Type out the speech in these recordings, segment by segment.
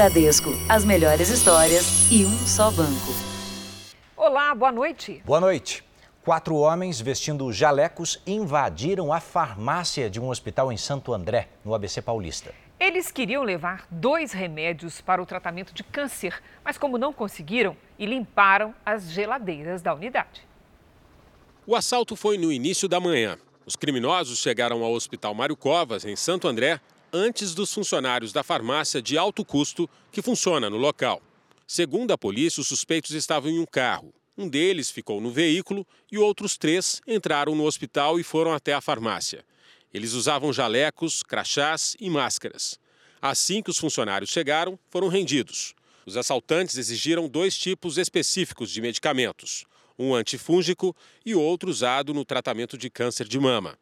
Bradesco, as melhores histórias e um só banco. Olá, boa noite. Boa noite. Quatro homens vestindo jalecos invadiram a farmácia de um hospital em Santo André, no ABC Paulista. Eles queriam levar dois remédios para o tratamento de câncer, mas como não conseguiram, e limparam as geladeiras da unidade. O assalto foi no início da manhã. Os criminosos chegaram ao Hospital Mário Covas, em Santo André, antes dos funcionários da farmácia de alto custo que funciona no local. Segundo a polícia, os suspeitos estavam em um carro. Um deles ficou no veículo e outros três entraram no hospital e foram até a farmácia. Eles usavam jalecos, crachás e máscaras. Assim que os funcionários chegaram, foram rendidos. Os assaltantes exigiram dois tipos específicos de medicamentos: um antifúngico e outro usado no tratamento de câncer de mama.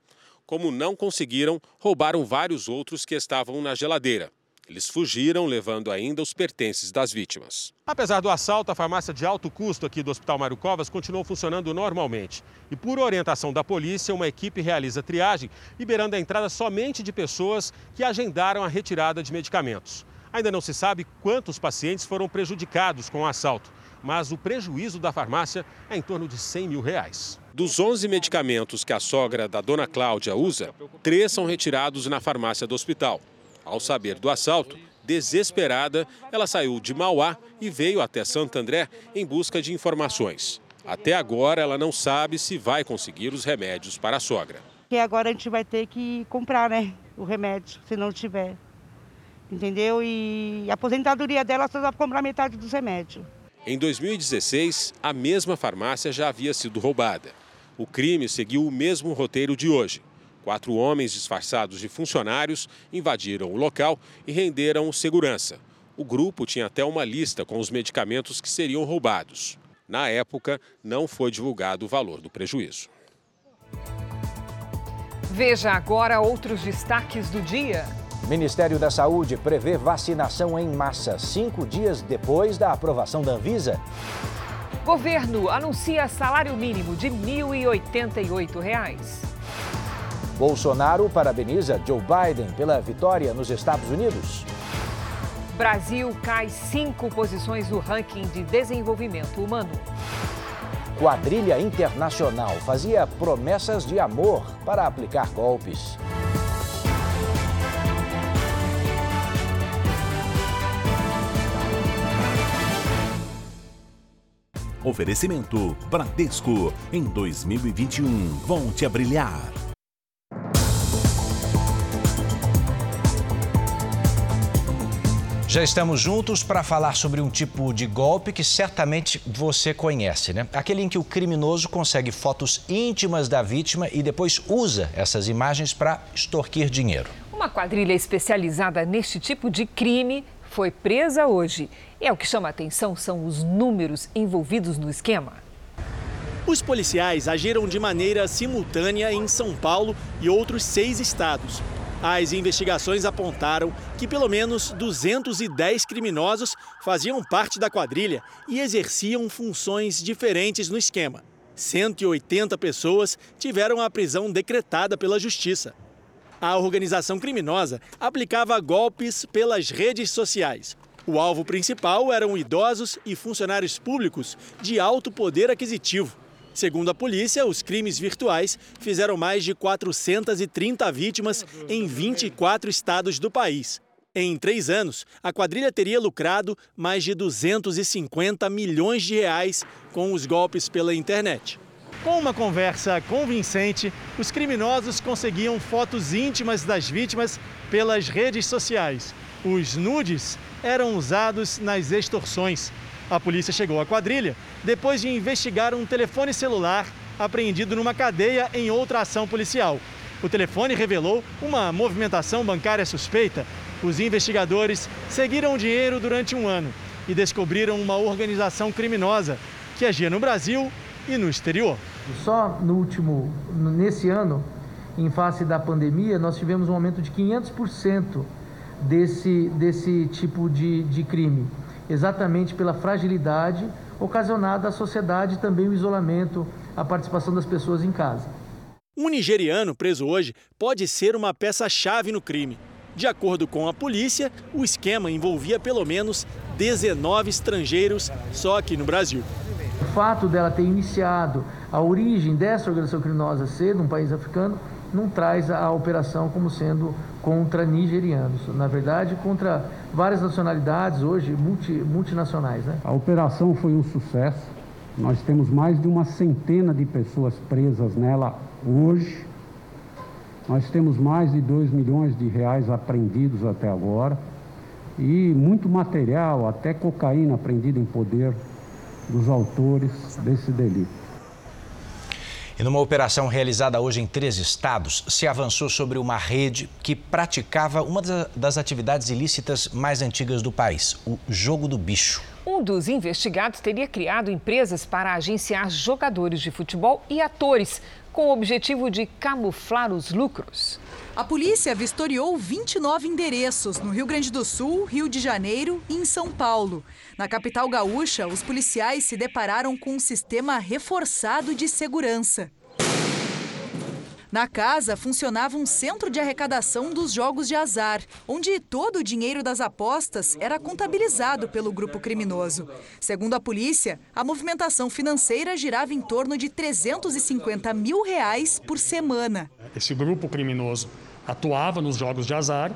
Como não conseguiram, roubaram vários outros que estavam na geladeira. Eles fugiram, levando ainda os pertences das vítimas. Apesar do assalto, a farmácia de alto custo aqui do Hospital Mário Covas continuou funcionando normalmente. E por orientação da polícia, uma equipe realiza triagem, liberando a entrada somente de pessoas que agendaram a retirada de medicamentos. Ainda não se sabe quantos pacientes foram prejudicados com o assalto, mas o prejuízo da farmácia é em torno de 100 mil reais. Dos 11 medicamentos que a sogra da dona Cláudia usa, três são retirados na farmácia do hospital. Ao saber do assalto, desesperada, ela saiu de Mauá e veio até Santo André em busca de informações. Até agora, ela não sabe se vai conseguir os remédios para a sogra. E agora a gente vai ter que comprar, né, o remédio, se não tiver. Entendeu? E a aposentadoria dela só dá para comprar metade dos remédios. Em 2016, a mesma farmácia já havia sido roubada. O crime seguiu o mesmo roteiro de hoje. Quatro homens disfarçados de funcionários invadiram o local e renderam segurança. O grupo tinha até uma lista com os medicamentos que seriam roubados. Na época, não foi divulgado o valor do prejuízo. Veja agora outros destaques do dia. Ministério da Saúde prevê vacinação em massa cinco dias depois da aprovação da Anvisa. Governo anuncia salário mínimo de R$ 1.088. Bolsonaro parabeniza Joe Biden pela vitória nos Estados Unidos. Brasil cai cinco posições no ranking de desenvolvimento humano. Quadrilha Internacional fazia promessas de amor para aplicar golpes. Oferecimento Bradesco. Em 2021, volte a brilhar. Já estamos juntos para falar sobre um tipo de golpe que certamente você conhece, né? Aquele em que o criminoso consegue fotos íntimas da vítima e depois usa essas imagens para extorquir dinheiro. Uma quadrilha especializada neste tipo de crime foi presa hoje. É o que chama atenção são os números envolvidos no esquema. Os policiais agiram de maneira simultânea em São Paulo e outros seis estados. As investigações apontaram que pelo menos 210 criminosos faziam parte da quadrilha e exerciam funções diferentes no esquema. 180 pessoas tiveram a prisão decretada pela Justiça. A organização criminosa aplicava golpes pelas redes sociais. O alvo principal eram idosos e funcionários públicos de alto poder aquisitivo. Segundo a polícia, os crimes virtuais fizeram mais de 430 vítimas em 24 estados do país. Em três anos, a quadrilha teria lucrado mais de 250 milhões de reais com os golpes pela internet. Com uma conversa convincente, os criminosos conseguiam fotos íntimas das vítimas pelas redes sociais. Os nudes eram usados nas extorsões. A polícia chegou à quadrilha depois de investigar um telefone celular apreendido numa cadeia em outra ação policial. O telefone revelou uma movimentação bancária suspeita. Os investigadores seguiram o dinheiro durante um ano e descobriram uma organização criminosa que agia no Brasil e no exterior. Só no último, nesse ano, em face da pandemia, nós tivemos um aumento de 500% desse, desse tipo de, de crime exatamente pela fragilidade ocasionada à sociedade também o isolamento, a participação das pessoas em casa. Um nigeriano preso hoje pode ser uma peça-chave no crime. De acordo com a polícia, o esquema envolvia pelo menos 19 estrangeiros só aqui no Brasil. O fato dela ter iniciado a origem dessa organização criminosa ser de um país africano não traz a operação como sendo contra nigerianos. Na verdade, contra várias nacionalidades hoje multi, multinacionais. Né? A operação foi um sucesso. Nós temos mais de uma centena de pessoas presas nela hoje. Nós temos mais de 2 milhões de reais apreendidos até agora e muito material, até cocaína apreendida em poder dos autores desse delito. E numa operação realizada hoje em três estados, se avançou sobre uma rede que praticava uma das atividades ilícitas mais antigas do país, o jogo do bicho. Um dos investigados teria criado empresas para agenciar jogadores de futebol e atores, com o objetivo de camuflar os lucros. A polícia vistoriou 29 endereços no Rio Grande do Sul, Rio de Janeiro e em São Paulo. Na capital gaúcha, os policiais se depararam com um sistema reforçado de segurança. Na casa funcionava um centro de arrecadação dos jogos de azar, onde todo o dinheiro das apostas era contabilizado pelo grupo criminoso. Segundo a polícia, a movimentação financeira girava em torno de 350 mil reais por semana. Esse grupo criminoso atuava nos jogos de azar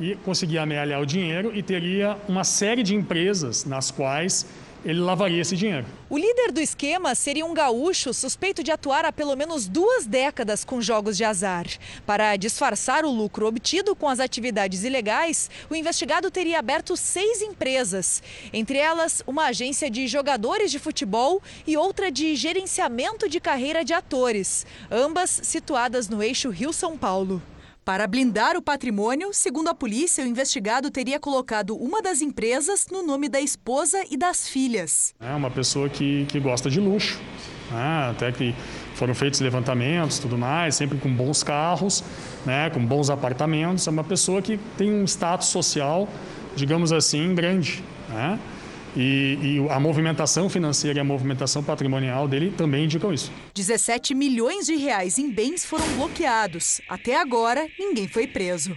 e conseguia amealhar o dinheiro e teria uma série de empresas nas quais ele lavaria esse dinheiro. O líder do esquema seria um gaúcho suspeito de atuar há pelo menos duas décadas com jogos de azar. Para disfarçar o lucro obtido com as atividades ilegais, o investigado teria aberto seis empresas, entre elas uma agência de jogadores de futebol e outra de gerenciamento de carreira de atores, ambas situadas no eixo Rio-São Paulo. Para blindar o patrimônio, segundo a polícia, o investigado teria colocado uma das empresas no nome da esposa e das filhas. É uma pessoa que, que gosta de luxo, né? até que foram feitos levantamentos, tudo mais, sempre com bons carros, né? com bons apartamentos. É uma pessoa que tem um status social, digamos assim, grande. Né? E, e, a movimentação financeira e a movimentação patrimonial dele também indicam isso. 17 milhões de reais em bens foram bloqueados. Até agora, ninguém foi preso.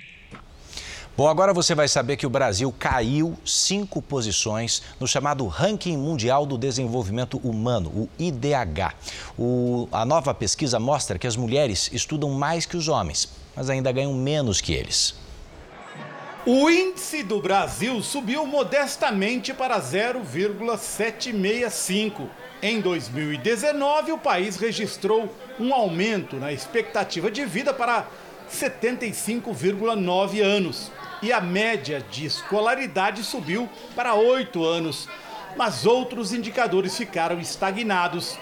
Bom, agora você vai saber que o Brasil caiu cinco posições no chamado Ranking Mundial do Desenvolvimento Humano, o IDH. O, a nova pesquisa mostra que as mulheres estudam mais que os homens, mas ainda ganham menos que eles. O índice do Brasil subiu modestamente para 0,765. Em 2019, o país registrou um aumento na expectativa de vida para 75,9 anos. E a média de escolaridade subiu para 8 anos. Mas outros indicadores ficaram estagnados.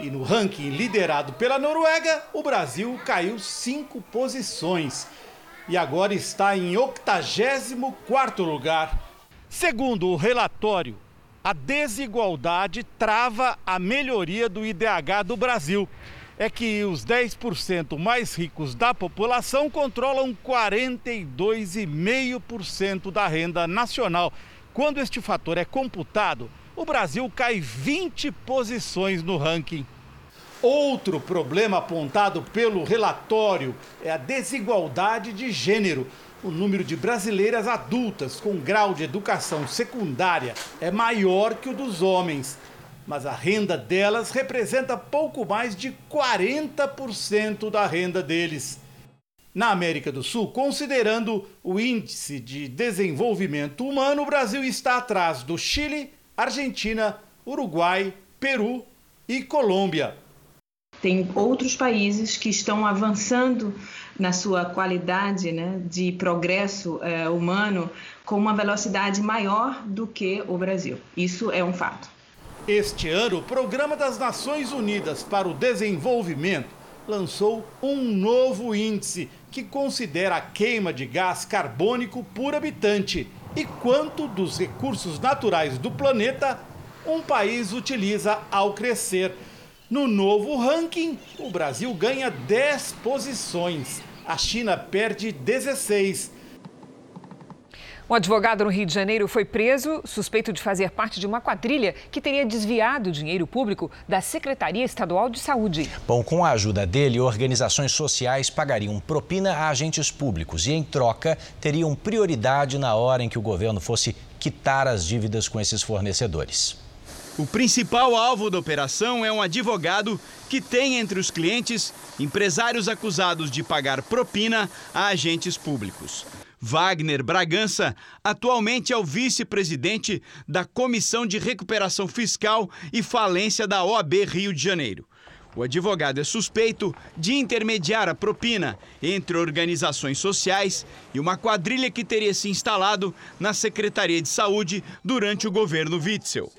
E no ranking liderado pela Noruega, o Brasil caiu cinco posições e agora está em 84º lugar. Segundo o relatório, a desigualdade trava a melhoria do IDH do Brasil. É que os 10% mais ricos da população controlam 42,5% da renda nacional. Quando este fator é computado, o Brasil cai 20 posições no ranking. Outro problema apontado pelo relatório é a desigualdade de gênero. O número de brasileiras adultas com grau de educação secundária é maior que o dos homens, mas a renda delas representa pouco mais de 40% da renda deles. Na América do Sul, considerando o índice de desenvolvimento humano, o Brasil está atrás do Chile, Argentina, Uruguai, Peru e Colômbia. Tem outros países que estão avançando na sua qualidade né, de progresso é, humano com uma velocidade maior do que o Brasil. Isso é um fato. Este ano, o Programa das Nações Unidas para o Desenvolvimento lançou um novo índice que considera a queima de gás carbônico por habitante e quanto dos recursos naturais do planeta um país utiliza ao crescer. No novo ranking, o Brasil ganha 10 posições, a China perde 16. Um advogado no Rio de Janeiro foi preso, suspeito de fazer parte de uma quadrilha que teria desviado dinheiro público da Secretaria Estadual de Saúde. Bom, com a ajuda dele, organizações sociais pagariam propina a agentes públicos e, em troca, teriam prioridade na hora em que o governo fosse quitar as dívidas com esses fornecedores. O principal alvo da operação é um advogado que tem entre os clientes empresários acusados de pagar propina a agentes públicos. Wagner Bragança atualmente é o vice-presidente da Comissão de Recuperação Fiscal e Falência da OAB Rio de Janeiro. O advogado é suspeito de intermediar a propina entre organizações sociais e uma quadrilha que teria se instalado na Secretaria de Saúde durante o governo Witzel.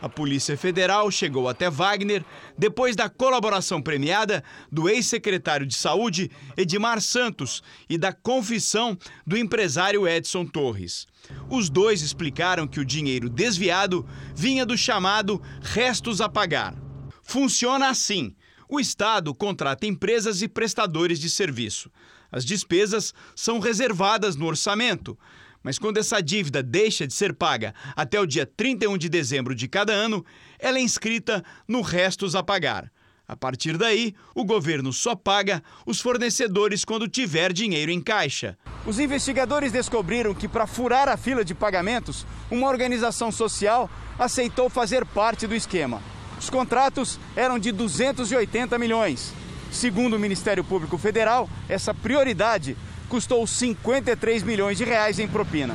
A Polícia Federal chegou até Wagner depois da colaboração premiada do ex-secretário de Saúde, Edmar Santos, e da confissão do empresário Edson Torres. Os dois explicaram que o dinheiro desviado vinha do chamado restos a pagar. Funciona assim: o Estado contrata empresas e prestadores de serviço. As despesas são reservadas no orçamento. Mas quando essa dívida deixa de ser paga até o dia 31 de dezembro de cada ano, ela é inscrita no restos a pagar. A partir daí, o governo só paga os fornecedores quando tiver dinheiro em caixa. Os investigadores descobriram que, para furar a fila de pagamentos, uma organização social aceitou fazer parte do esquema. Os contratos eram de 280 milhões. Segundo o Ministério Público Federal, essa prioridade custou 53 milhões de reais em propina.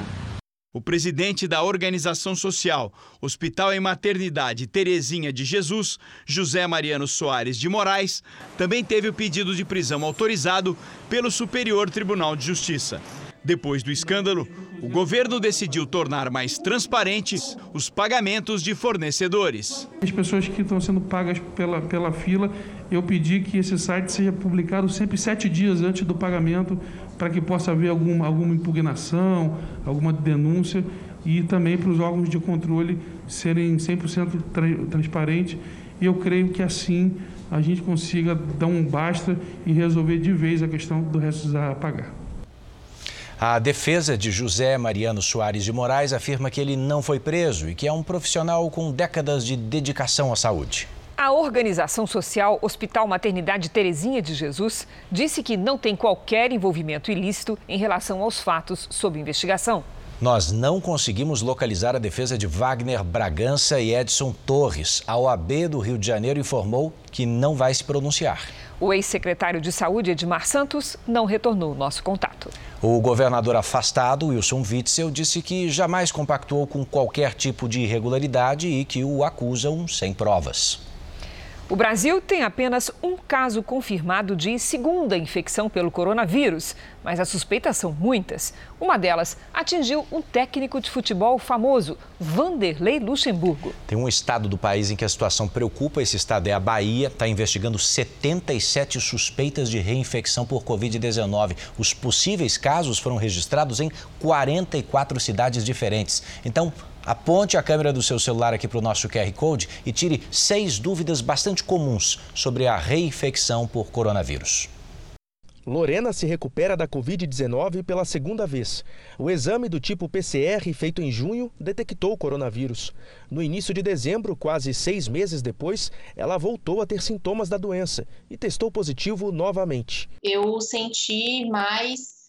O presidente da organização social Hospital e Maternidade Terezinha de Jesus, José Mariano Soares de Moraes, também teve o pedido de prisão autorizado pelo Superior Tribunal de Justiça. Depois do escândalo, o governo decidiu tornar mais transparentes os pagamentos de fornecedores. As pessoas que estão sendo pagas pela, pela fila, eu pedi que esse site seja publicado sempre sete dias antes do pagamento, para que possa haver alguma, alguma impugnação, alguma denúncia e também para os órgãos de controle serem 100% tra transparentes. E eu creio que assim a gente consiga dar um basta e resolver de vez a questão do resto a pagar. A defesa de José Mariano Soares de Moraes afirma que ele não foi preso e que é um profissional com décadas de dedicação à saúde. A organização social Hospital Maternidade Terezinha de Jesus disse que não tem qualquer envolvimento ilícito em relação aos fatos sob investigação. Nós não conseguimos localizar a defesa de Wagner Bragança e Edson Torres. A OAB do Rio de Janeiro informou que não vai se pronunciar. O ex-secretário de Saúde, Edmar Santos, não retornou nosso contato. O governador afastado, Wilson Witzel, disse que jamais compactuou com qualquer tipo de irregularidade e que o acusam sem provas. O Brasil tem apenas um caso confirmado de segunda infecção pelo coronavírus, mas as suspeitas são muitas. Uma delas atingiu um técnico de futebol famoso, Vanderlei Luxemburgo. Tem um estado do país em que a situação preocupa. Esse estado é a Bahia, está investigando 77 suspeitas de reinfecção por Covid-19. Os possíveis casos foram registrados em 44 cidades diferentes. Então, Aponte a câmera do seu celular aqui para o nosso QR Code e tire seis dúvidas bastante comuns sobre a reinfecção por coronavírus. Lorena se recupera da Covid-19 pela segunda vez. O exame do tipo PCR, feito em junho, detectou o coronavírus. No início de dezembro, quase seis meses depois, ela voltou a ter sintomas da doença e testou positivo novamente. Eu senti mais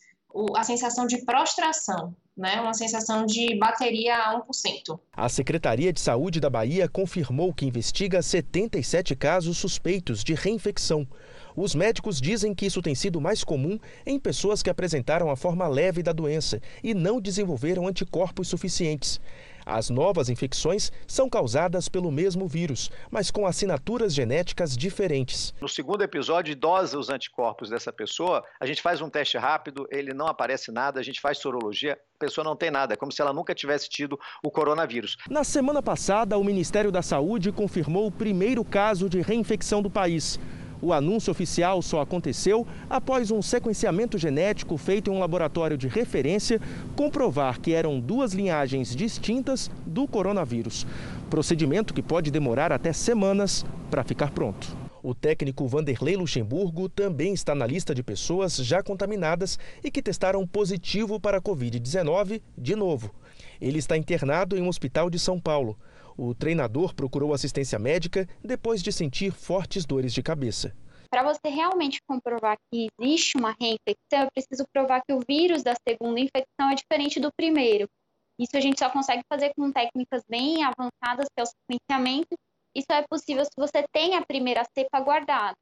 a sensação de prostração né, uma sensação de bateria a 1%. A Secretaria de Saúde da Bahia confirmou que investiga 77 casos suspeitos de reinfecção. Os médicos dizem que isso tem sido mais comum em pessoas que apresentaram a forma leve da doença e não desenvolveram anticorpos suficientes. As novas infecções são causadas pelo mesmo vírus, mas com assinaturas genéticas diferentes. No segundo episódio, dosa os anticorpos dessa pessoa, a gente faz um teste rápido, ele não aparece nada, a gente faz sorologia, a pessoa não tem nada, é como se ela nunca tivesse tido o coronavírus. Na semana passada, o Ministério da Saúde confirmou o primeiro caso de reinfecção do país. O anúncio oficial só aconteceu após um sequenciamento genético feito em um laboratório de referência comprovar que eram duas linhagens distintas do coronavírus. Procedimento que pode demorar até semanas para ficar pronto. O técnico Vanderlei Luxemburgo também está na lista de pessoas já contaminadas e que testaram positivo para a Covid-19 de novo. Ele está internado em um hospital de São Paulo. O treinador procurou assistência médica depois de sentir fortes dores de cabeça. Para você realmente comprovar que existe uma reinfecção, é preciso provar que o vírus da segunda infecção é diferente do primeiro. Isso a gente só consegue fazer com técnicas bem avançadas, que é o sequenciamento. Isso é possível se você tem a primeira cepa guardada.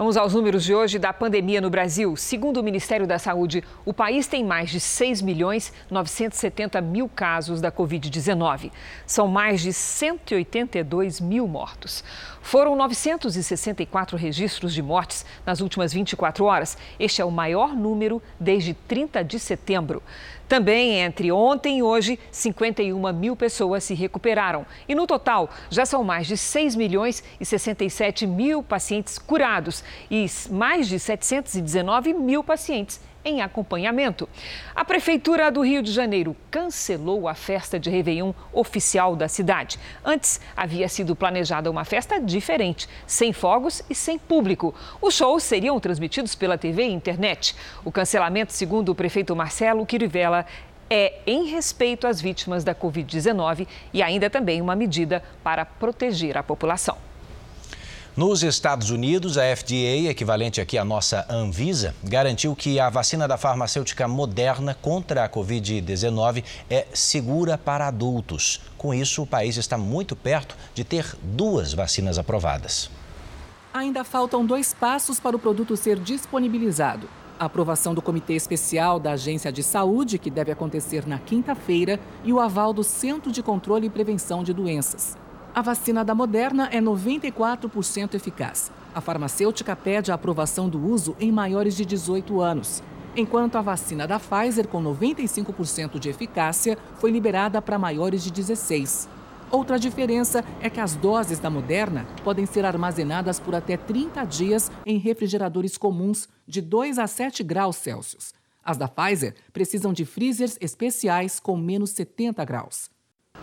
Vamos aos números de hoje da pandemia no Brasil. Segundo o Ministério da Saúde, o país tem mais de 6 milhões 970 mil casos da Covid-19. São mais de 182 mil mortos. Foram 964 registros de mortes nas últimas 24 horas. Este é o maior número desde 30 de setembro. Também entre ontem e hoje, 51 mil pessoas se recuperaram. E no total, já são mais de 6 milhões e 67 mil pacientes curados e mais de 719 mil pacientes em acompanhamento. A Prefeitura do Rio de Janeiro cancelou a festa de Réveillon oficial da cidade. Antes, havia sido planejada uma festa diferente, sem fogos e sem público. Os shows seriam transmitidos pela TV e internet. O cancelamento, segundo o prefeito Marcelo Quirivella, é em respeito às vítimas da Covid-19 e ainda também uma medida para proteger a população. Nos Estados Unidos, a FDA, equivalente aqui à nossa Anvisa, garantiu que a vacina da farmacêutica Moderna contra a Covid-19 é segura para adultos. Com isso, o país está muito perto de ter duas vacinas aprovadas. Ainda faltam dois passos para o produto ser disponibilizado. A aprovação do Comitê Especial da Agência de Saúde, que deve acontecer na quinta-feira, e o aval do Centro de Controle e Prevenção de Doenças. A vacina da Moderna é 94% eficaz. A farmacêutica pede a aprovação do uso em maiores de 18 anos, enquanto a vacina da Pfizer, com 95% de eficácia, foi liberada para maiores de 16. Outra diferença é que as doses da Moderna podem ser armazenadas por até 30 dias em refrigeradores comuns de 2 a 7 graus Celsius. As da Pfizer precisam de freezers especiais com menos 70 graus.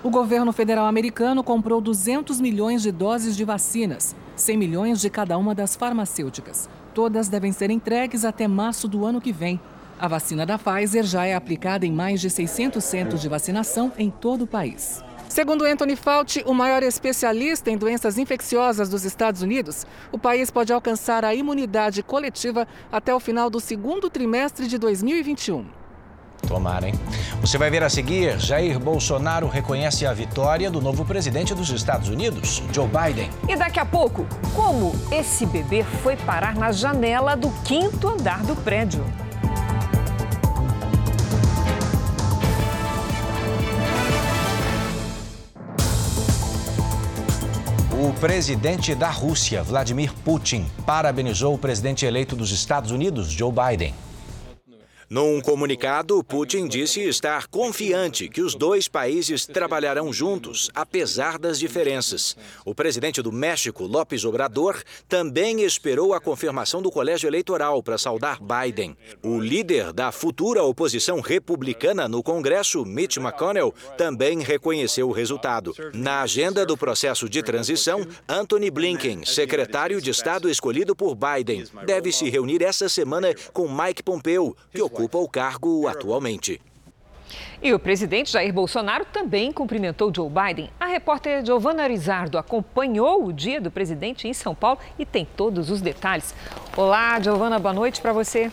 O governo federal americano comprou 200 milhões de doses de vacinas, 100 milhões de cada uma das farmacêuticas. Todas devem ser entregues até março do ano que vem. A vacina da Pfizer já é aplicada em mais de 600 centros de vacinação em todo o país. Segundo Anthony Fauci, o maior especialista em doenças infecciosas dos Estados Unidos, o país pode alcançar a imunidade coletiva até o final do segundo trimestre de 2021. Tomara, hein? Você vai ver a seguir: Jair Bolsonaro reconhece a vitória do novo presidente dos Estados Unidos, Joe Biden. E daqui a pouco, como esse bebê foi parar na janela do quinto andar do prédio. O presidente da Rússia, Vladimir Putin, parabenizou o presidente eleito dos Estados Unidos, Joe Biden. Num comunicado, Putin disse estar confiante que os dois países trabalharão juntos, apesar das diferenças. O presidente do México, López Obrador, também esperou a confirmação do colégio eleitoral para saudar Biden. O líder da futura oposição republicana no Congresso, Mitch McConnell, também reconheceu o resultado. Na agenda do processo de transição, Anthony Blinken, secretário de Estado escolhido por Biden, deve se reunir essa semana com Mike Pompeo, que ocupa o cargo atualmente. E o presidente Jair Bolsonaro também cumprimentou Joe Biden. A repórter Giovana Rizardo acompanhou o dia do presidente em São Paulo e tem todos os detalhes. Olá, Giovana, boa noite para você.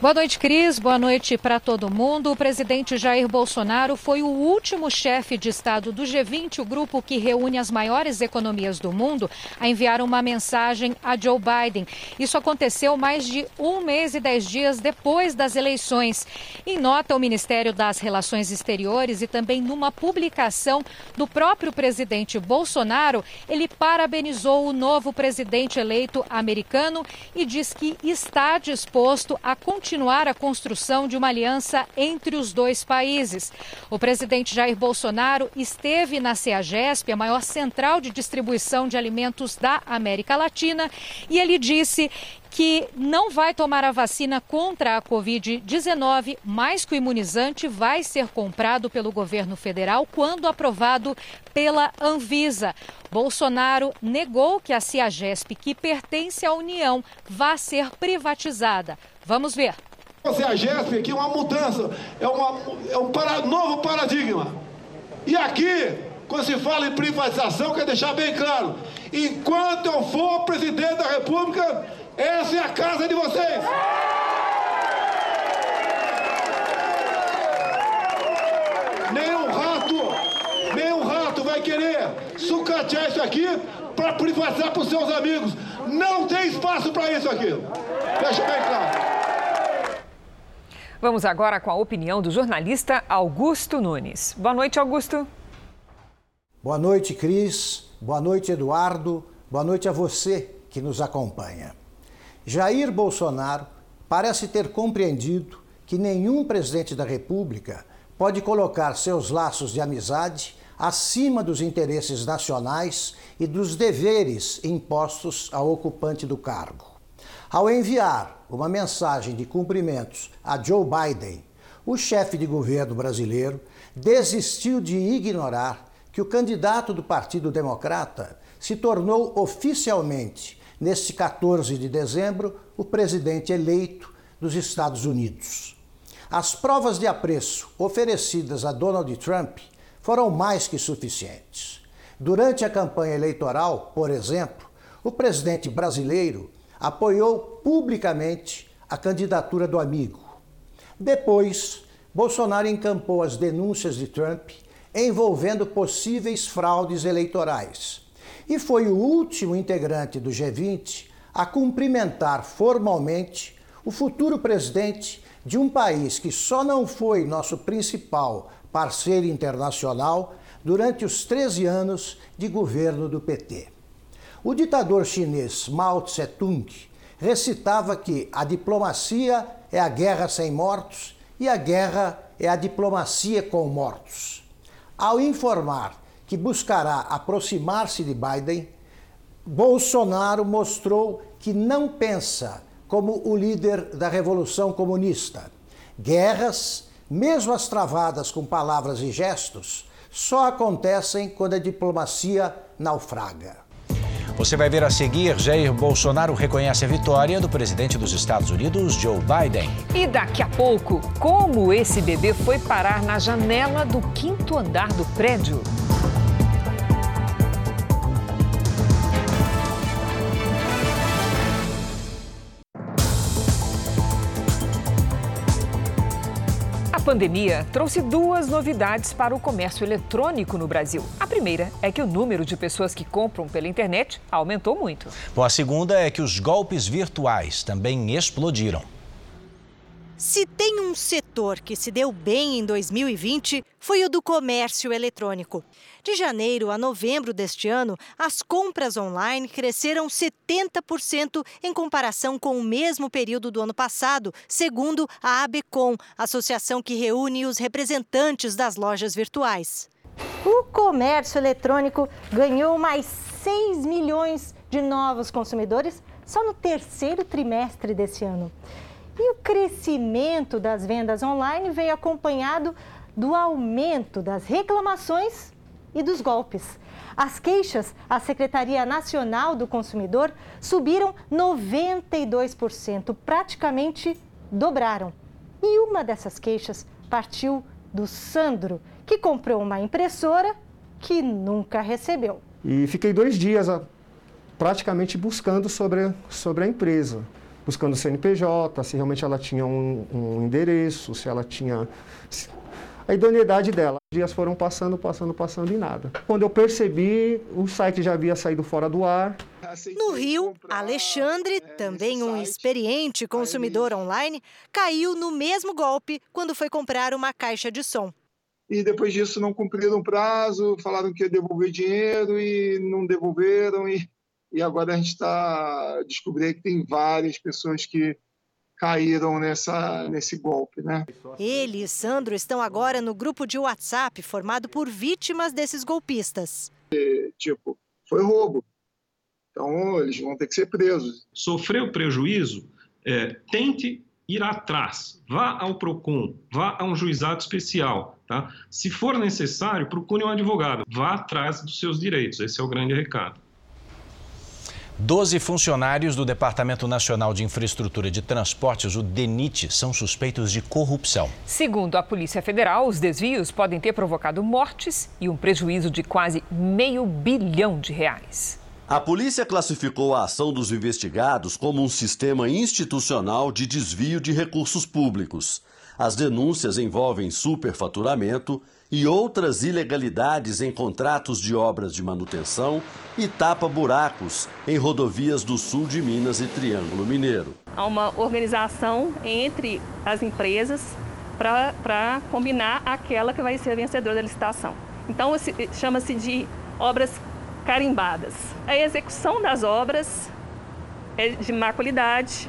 Boa noite, Cris. Boa noite para todo mundo. O presidente Jair Bolsonaro foi o último chefe de Estado do G20, o grupo que reúne as maiores economias do mundo, a enviar uma mensagem a Joe Biden. Isso aconteceu mais de um mês e dez dias depois das eleições. Em nota, o Ministério das Relações Exteriores e também numa publicação do próprio presidente Bolsonaro, ele parabenizou o novo presidente eleito americano e diz que está disposto a continuar continuar a construção de uma aliança entre os dois países. O presidente Jair Bolsonaro esteve na CEAGESP, a maior central de distribuição de alimentos da América Latina, e ele disse que não vai tomar a vacina contra a Covid-19, mas que o imunizante vai ser comprado pelo governo federal quando aprovado pela Anvisa. Bolsonaro negou que a Ciagesp, que pertence à União, vá ser privatizada. Vamos ver. A Ciagesp aqui é uma mudança, é, uma, é um para, novo paradigma. E aqui, quando se fala em privatização, quer deixar bem claro: enquanto eu for presidente da República, essa é a casa de vocês. Nenhum rato, nenhum rato vai querer sucatear isso aqui para privatizar para os seus amigos. Não tem espaço para isso aqui. Deixa bem claro. Vamos agora com a opinião do jornalista Augusto Nunes. Boa noite, Augusto. Boa noite, Cris. Boa noite, Eduardo. Boa noite a você que nos acompanha. Jair Bolsonaro parece ter compreendido que nenhum presidente da República pode colocar seus laços de amizade acima dos interesses nacionais e dos deveres impostos ao ocupante do cargo. Ao enviar uma mensagem de cumprimentos a Joe Biden, o chefe de governo brasileiro desistiu de ignorar que o candidato do Partido Democrata se tornou oficialmente neste 14 de dezembro, o presidente eleito dos Estados Unidos. As provas de apreço oferecidas a Donald Trump foram mais que suficientes. Durante a campanha eleitoral, por exemplo, o presidente brasileiro apoiou publicamente a candidatura do amigo. Depois, Bolsonaro encampou as denúncias de Trump envolvendo possíveis fraudes eleitorais e foi o último integrante do G20 a cumprimentar formalmente o futuro presidente de um país que só não foi nosso principal parceiro internacional durante os 13 anos de governo do PT. O ditador chinês Mao Tse-tung recitava que a diplomacia é a guerra sem mortos e a guerra é a diplomacia com mortos. Ao informar que buscará aproximar-se de Biden, Bolsonaro mostrou que não pensa como o líder da Revolução Comunista. Guerras, mesmo as travadas com palavras e gestos, só acontecem quando a diplomacia naufraga. Você vai ver a seguir: Jair Bolsonaro reconhece a vitória do presidente dos Estados Unidos, Joe Biden. E daqui a pouco, como esse bebê foi parar na janela do quinto andar do prédio? Pandemia trouxe duas novidades para o comércio eletrônico no Brasil. A primeira é que o número de pessoas que compram pela internet aumentou muito. Bom, a segunda é que os golpes virtuais também explodiram. Se tem um setor que se deu bem em 2020, foi o do comércio eletrônico. De janeiro a novembro deste ano, as compras online cresceram 70% em comparação com o mesmo período do ano passado, segundo a ABCOM, associação que reúne os representantes das lojas virtuais. O comércio eletrônico ganhou mais 6 milhões de novos consumidores só no terceiro trimestre desse ano. E o crescimento das vendas online veio acompanhado do aumento das reclamações e dos golpes. As queixas à Secretaria Nacional do Consumidor subiram 92%, praticamente dobraram. E uma dessas queixas partiu do Sandro, que comprou uma impressora que nunca recebeu. E fiquei dois dias praticamente buscando sobre, sobre a empresa buscando o CNPJ, se realmente ela tinha um, um endereço, se ela tinha a idoneidade dela. Os dias foram passando, passando, passando e nada. Quando eu percebi, o site já havia saído fora do ar. No Rio, Alexandre, também um experiente consumidor online, caiu no mesmo golpe quando foi comprar uma caixa de som. E depois disso não cumpriram o prazo, falaram que ia devolver dinheiro e não devolveram. E e agora a gente está descobrindo que tem várias pessoas que caíram nessa, nesse golpe, né? Ele e Sandro estão agora no grupo de WhatsApp formado por vítimas desses golpistas. E, tipo, foi roubo. Então, eles vão ter que ser presos. Sofreu prejuízo? É, tente ir atrás, vá ao PROCON, vá a um juizado especial. Tá? Se for necessário, procure um advogado, vá atrás dos seus direitos. Esse é o grande recado. Doze funcionários do Departamento Nacional de Infraestrutura de Transportes, o DENIT, são suspeitos de corrupção. Segundo a Polícia Federal, os desvios podem ter provocado mortes e um prejuízo de quase meio bilhão de reais. A polícia classificou a ação dos investigados como um sistema institucional de desvio de recursos públicos. As denúncias envolvem superfaturamento e outras ilegalidades em contratos de obras de manutenção e tapa-buracos em rodovias do sul de Minas e Triângulo Mineiro. Há uma organização entre as empresas para combinar aquela que vai ser a vencedora da licitação. Então, chama-se de obras carimbadas. A execução das obras é de má qualidade,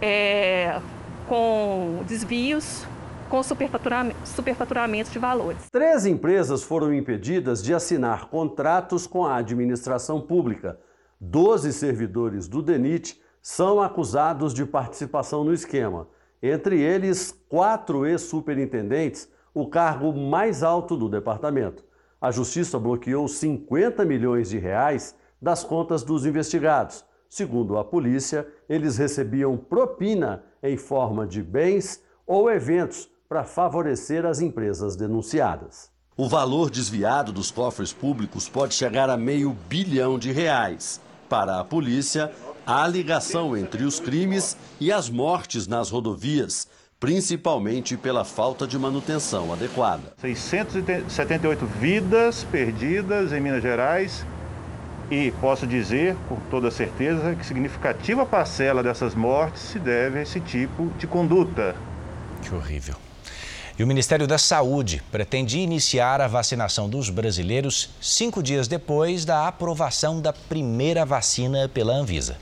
é, com desvios, com superfaturamento, superfaturamento de valores. Três empresas foram impedidas de assinar contratos com a administração pública. Doze servidores do DENIT são acusados de participação no esquema. Entre eles, quatro ex-superintendentes, o cargo mais alto do departamento. A justiça bloqueou 50 milhões de reais das contas dos investigados. Segundo a polícia, eles recebiam propina em forma de bens ou eventos para favorecer as empresas denunciadas. O valor desviado dos cofres públicos pode chegar a meio bilhão de reais. Para a polícia, há ligação entre os crimes e as mortes nas rodovias, principalmente pela falta de manutenção adequada. 678 vidas perdidas em Minas Gerais e posso dizer com toda certeza que significativa parcela dessas mortes se deve a esse tipo de conduta. Que horrível. E o Ministério da Saúde pretende iniciar a vacinação dos brasileiros cinco dias depois da aprovação da primeira vacina pela Anvisa.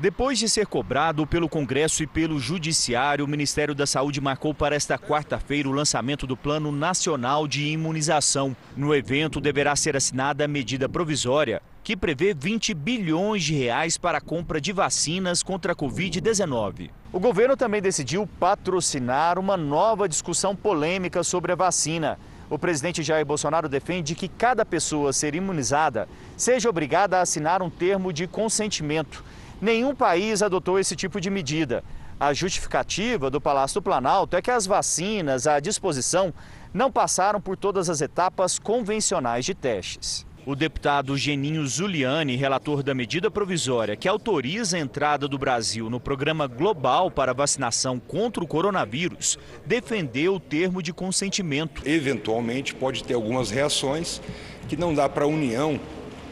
Depois de ser cobrado pelo Congresso e pelo Judiciário, o Ministério da Saúde marcou para esta quarta-feira o lançamento do Plano Nacional de Imunização. No evento, deverá ser assinada a medida provisória que prevê 20 bilhões de reais para a compra de vacinas contra a Covid-19. O governo também decidiu patrocinar uma nova discussão polêmica sobre a vacina. O presidente Jair Bolsonaro defende que cada pessoa a ser imunizada seja obrigada a assinar um termo de consentimento. Nenhum país adotou esse tipo de medida. A justificativa do Palácio do Planalto é que as vacinas à disposição não passaram por todas as etapas convencionais de testes. O deputado Geninho Zuliani, relator da medida provisória que autoriza a entrada do Brasil no programa global para vacinação contra o coronavírus, defendeu o termo de consentimento. Eventualmente pode ter algumas reações que não dá para a União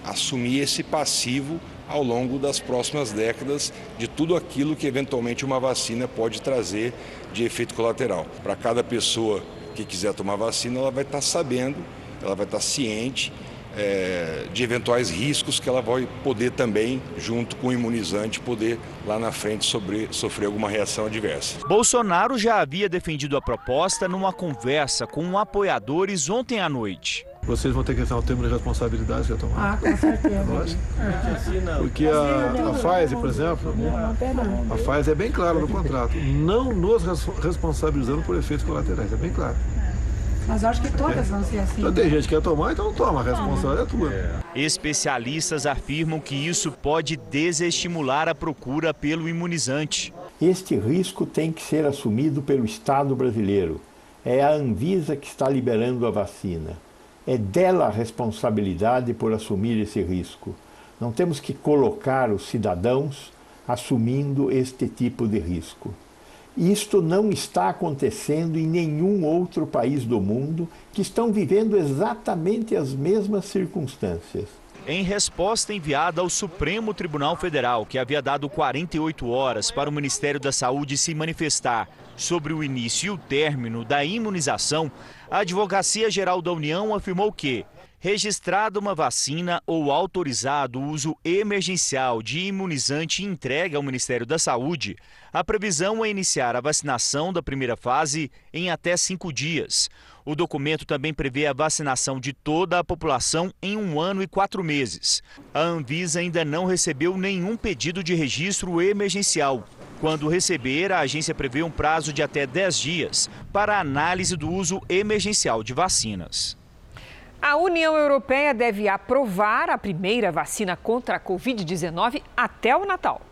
assumir esse passivo ao longo das próximas décadas de tudo aquilo que eventualmente uma vacina pode trazer de efeito colateral. Para cada pessoa que quiser tomar vacina, ela vai estar sabendo, ela vai estar ciente é, de eventuais riscos que ela vai poder também, junto com o imunizante, poder lá na frente sobre, sofrer alguma reação adversa. Bolsonaro já havia defendido a proposta numa conversa com apoiadores ontem à noite. Vocês vão ter que assinar o termo de responsabilidade que eu tomar. Ah, com certeza. Porque a, a Pfizer, por exemplo, a Pfizer é bem clara no contrato. Não nos responsabilizando por efeitos colaterais, é bem claro. Mas eu acho que todas vão ser assim. Então tem gente que quer tomar, então toma, a responsabilidade é tua. Especialistas afirmam que isso pode desestimular a procura pelo imunizante. Este risco tem que ser assumido pelo Estado brasileiro. É a Anvisa que está liberando a vacina. É dela a responsabilidade por assumir esse risco. Não temos que colocar os cidadãos assumindo este tipo de risco. Isto não está acontecendo em nenhum outro país do mundo que estão vivendo exatamente as mesmas circunstâncias. Em resposta enviada ao Supremo Tribunal Federal, que havia dado 48 horas para o Ministério da Saúde se manifestar sobre o início e o término da imunização, a Advocacia Geral da União afirmou que registrada uma vacina ou autorizado o uso emergencial de imunizante entregue ao Ministério da Saúde, a previsão é iniciar a vacinação da primeira fase em até cinco dias. O documento também prevê a vacinação de toda a população em um ano e quatro meses. A Anvisa ainda não recebeu nenhum pedido de registro emergencial. Quando receber, a agência prevê um prazo de até 10 dias para análise do uso emergencial de vacinas. A União Europeia deve aprovar a primeira vacina contra a Covid-19 até o Natal.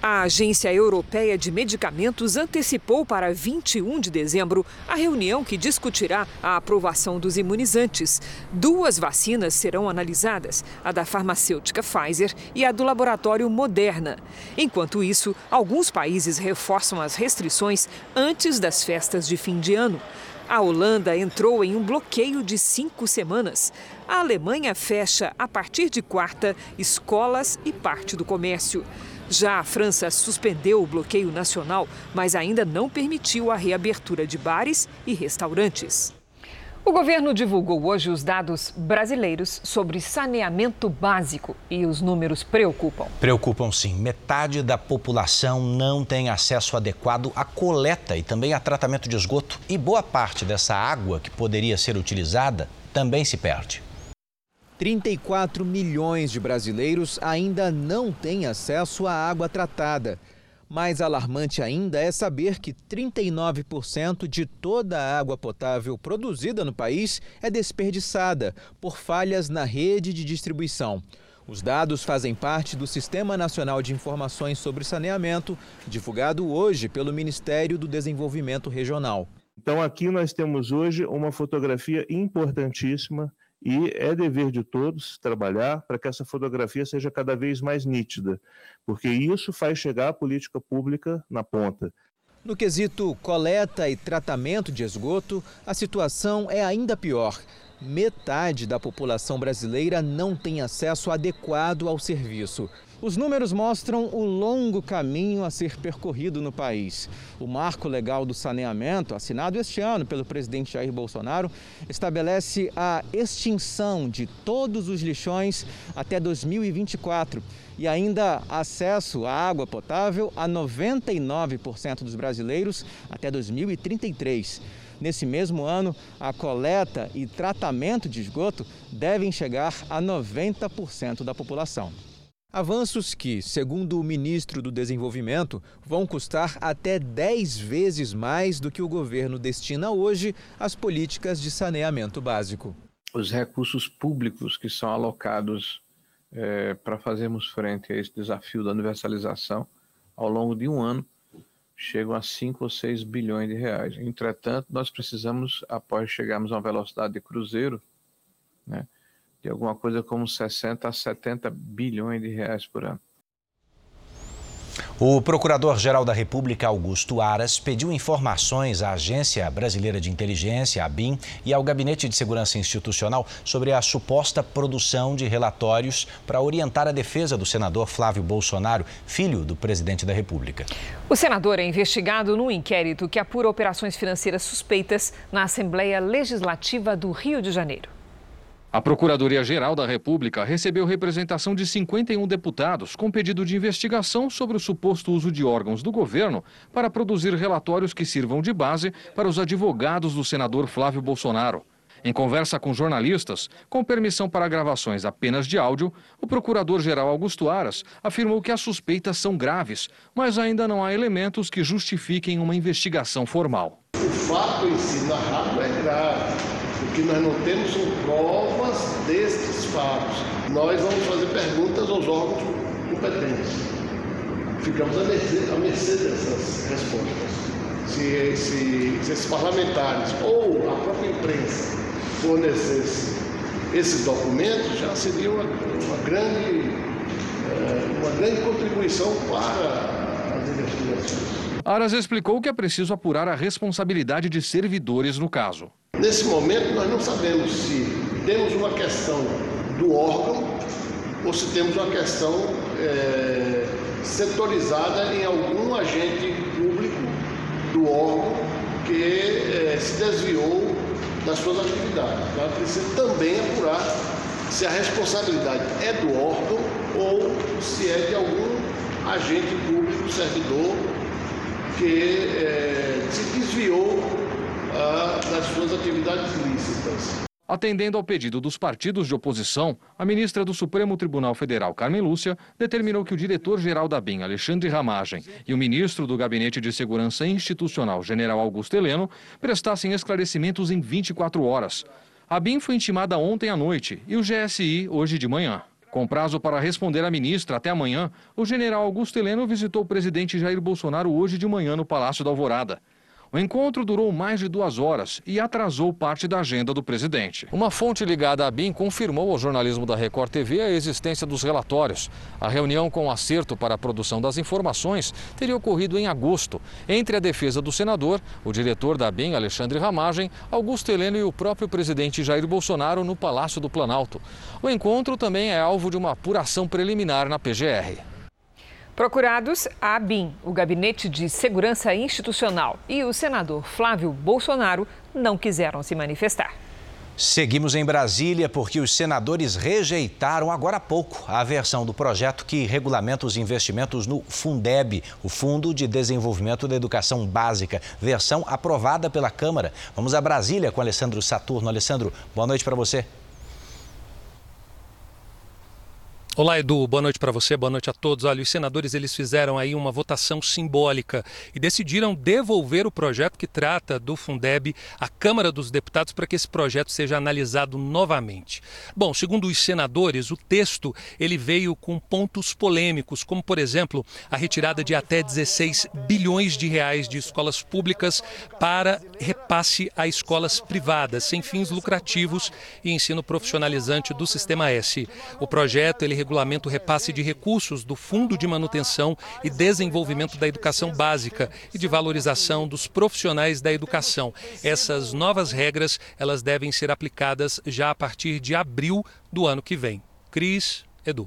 A Agência Europeia de Medicamentos antecipou para 21 de dezembro a reunião que discutirá a aprovação dos imunizantes. Duas vacinas serão analisadas, a da farmacêutica Pfizer e a do laboratório Moderna. Enquanto isso, alguns países reforçam as restrições antes das festas de fim de ano. A Holanda entrou em um bloqueio de cinco semanas. A Alemanha fecha, a partir de quarta, escolas e parte do comércio. Já a França suspendeu o bloqueio nacional, mas ainda não permitiu a reabertura de bares e restaurantes. O governo divulgou hoje os dados brasileiros sobre saneamento básico e os números preocupam. Preocupam sim. Metade da população não tem acesso adequado à coleta e também a tratamento de esgoto. E boa parte dessa água que poderia ser utilizada também se perde. 34 milhões de brasileiros ainda não têm acesso à água tratada. Mais alarmante ainda é saber que 39% de toda a água potável produzida no país é desperdiçada por falhas na rede de distribuição. Os dados fazem parte do Sistema Nacional de Informações sobre Saneamento, divulgado hoje pelo Ministério do Desenvolvimento Regional. Então, aqui nós temos hoje uma fotografia importantíssima e é dever de todos trabalhar para que essa fotografia seja cada vez mais nítida, porque isso faz chegar a política pública na ponta. No quesito coleta e tratamento de esgoto, a situação é ainda pior. Metade da população brasileira não tem acesso adequado ao serviço. Os números mostram o longo caminho a ser percorrido no país. O Marco Legal do Saneamento, assinado este ano pelo presidente Jair Bolsonaro, estabelece a extinção de todos os lixões até 2024 e ainda acesso à água potável a 99% dos brasileiros até 2033. Nesse mesmo ano, a coleta e tratamento de esgoto devem chegar a 90% da população. Avanços que, segundo o ministro do Desenvolvimento, vão custar até 10 vezes mais do que o governo destina hoje às políticas de saneamento básico. Os recursos públicos que são alocados é, para fazermos frente a esse desafio da universalização ao longo de um ano chegam a 5 ou 6 bilhões de reais. Entretanto, nós precisamos, após chegarmos a uma velocidade de cruzeiro, né, de alguma coisa como 60 a 70 bilhões de reais por ano. O Procurador-Geral da República, Augusto Aras, pediu informações à Agência Brasileira de Inteligência, a BIM, e ao Gabinete de Segurança Institucional sobre a suposta produção de relatórios para orientar a defesa do senador Flávio Bolsonaro, filho do presidente da República. O senador é investigado num inquérito que apura operações financeiras suspeitas na Assembleia Legislativa do Rio de Janeiro. A Procuradoria-Geral da República recebeu representação de 51 deputados com pedido de investigação sobre o suposto uso de órgãos do governo para produzir relatórios que sirvam de base para os advogados do senador Flávio Bolsonaro. Em conversa com jornalistas, com permissão para gravações apenas de áudio, o procurador-geral Augusto Aras afirmou que as suspeitas são graves, mas ainda não há elementos que justifiquem uma investigação formal. O fato em si narrado é grave que nós não temos são provas destes fatos. Nós vamos fazer perguntas aos órgãos competentes. Ficamos à mercê, à mercê dessas respostas. Se, se, se esses parlamentares ou a própria imprensa fornecessem esses documentos, já seria uma, uma grande, eh, uma grande contribuição para as investigações. Aras explicou que é preciso apurar a responsabilidade de servidores no caso. Nesse momento, nós não sabemos se temos uma questão do órgão ou se temos uma questão é, setorizada em algum agente público do órgão que é, se desviou das suas atividades. Então, precisa também apurar se a responsabilidade é do órgão ou se é de algum agente público, servidor, que é, se desviou ah, das suas atividades lícitas. Atendendo ao pedido dos partidos de oposição, a ministra do Supremo Tribunal Federal, Carmen Lúcia, determinou que o diretor-geral da BIM, Alexandre Ramagem, e o ministro do Gabinete de Segurança Institucional, General Augusto Heleno, prestassem esclarecimentos em 24 horas. A BIM foi intimada ontem à noite e o GSI hoje de manhã. Com prazo para responder à ministra até amanhã, o general Augusto Heleno visitou o presidente Jair Bolsonaro hoje de manhã no Palácio da Alvorada. O encontro durou mais de duas horas e atrasou parte da agenda do presidente. Uma fonte ligada à BIM confirmou ao jornalismo da Record TV a existência dos relatórios. A reunião com acerto para a produção das informações teria ocorrido em agosto, entre a defesa do senador, o diretor da BIM, Alexandre Ramagem, Augusto Heleno e o próprio presidente Jair Bolsonaro no Palácio do Planalto. O encontro também é alvo de uma apuração preliminar na PGR. Procurados, a ABIN, o Gabinete de Segurança Institucional, e o senador Flávio Bolsonaro não quiseram se manifestar. Seguimos em Brasília porque os senadores rejeitaram agora há pouco a versão do projeto que regulamenta os investimentos no Fundeb, o Fundo de Desenvolvimento da Educação Básica, versão aprovada pela Câmara. Vamos a Brasília com Alessandro Saturno. Alessandro, boa noite para você. Olá, Edu. Boa noite para você, boa noite a todos. Olha, os senadores eles fizeram aí uma votação simbólica e decidiram devolver o projeto que trata do Fundeb à Câmara dos Deputados para que esse projeto seja analisado novamente. Bom, segundo os senadores, o texto ele veio com pontos polêmicos, como por exemplo, a retirada de até 16 bilhões de reais de escolas públicas para repasse a escolas privadas sem fins lucrativos e ensino profissionalizante do Sistema S. O projeto ele regulamenta o repasse de recursos do Fundo de Manutenção e Desenvolvimento da Educação Básica e de valorização dos profissionais da educação. Essas novas regras, elas devem ser aplicadas já a partir de abril do ano que vem. Cris, Edu.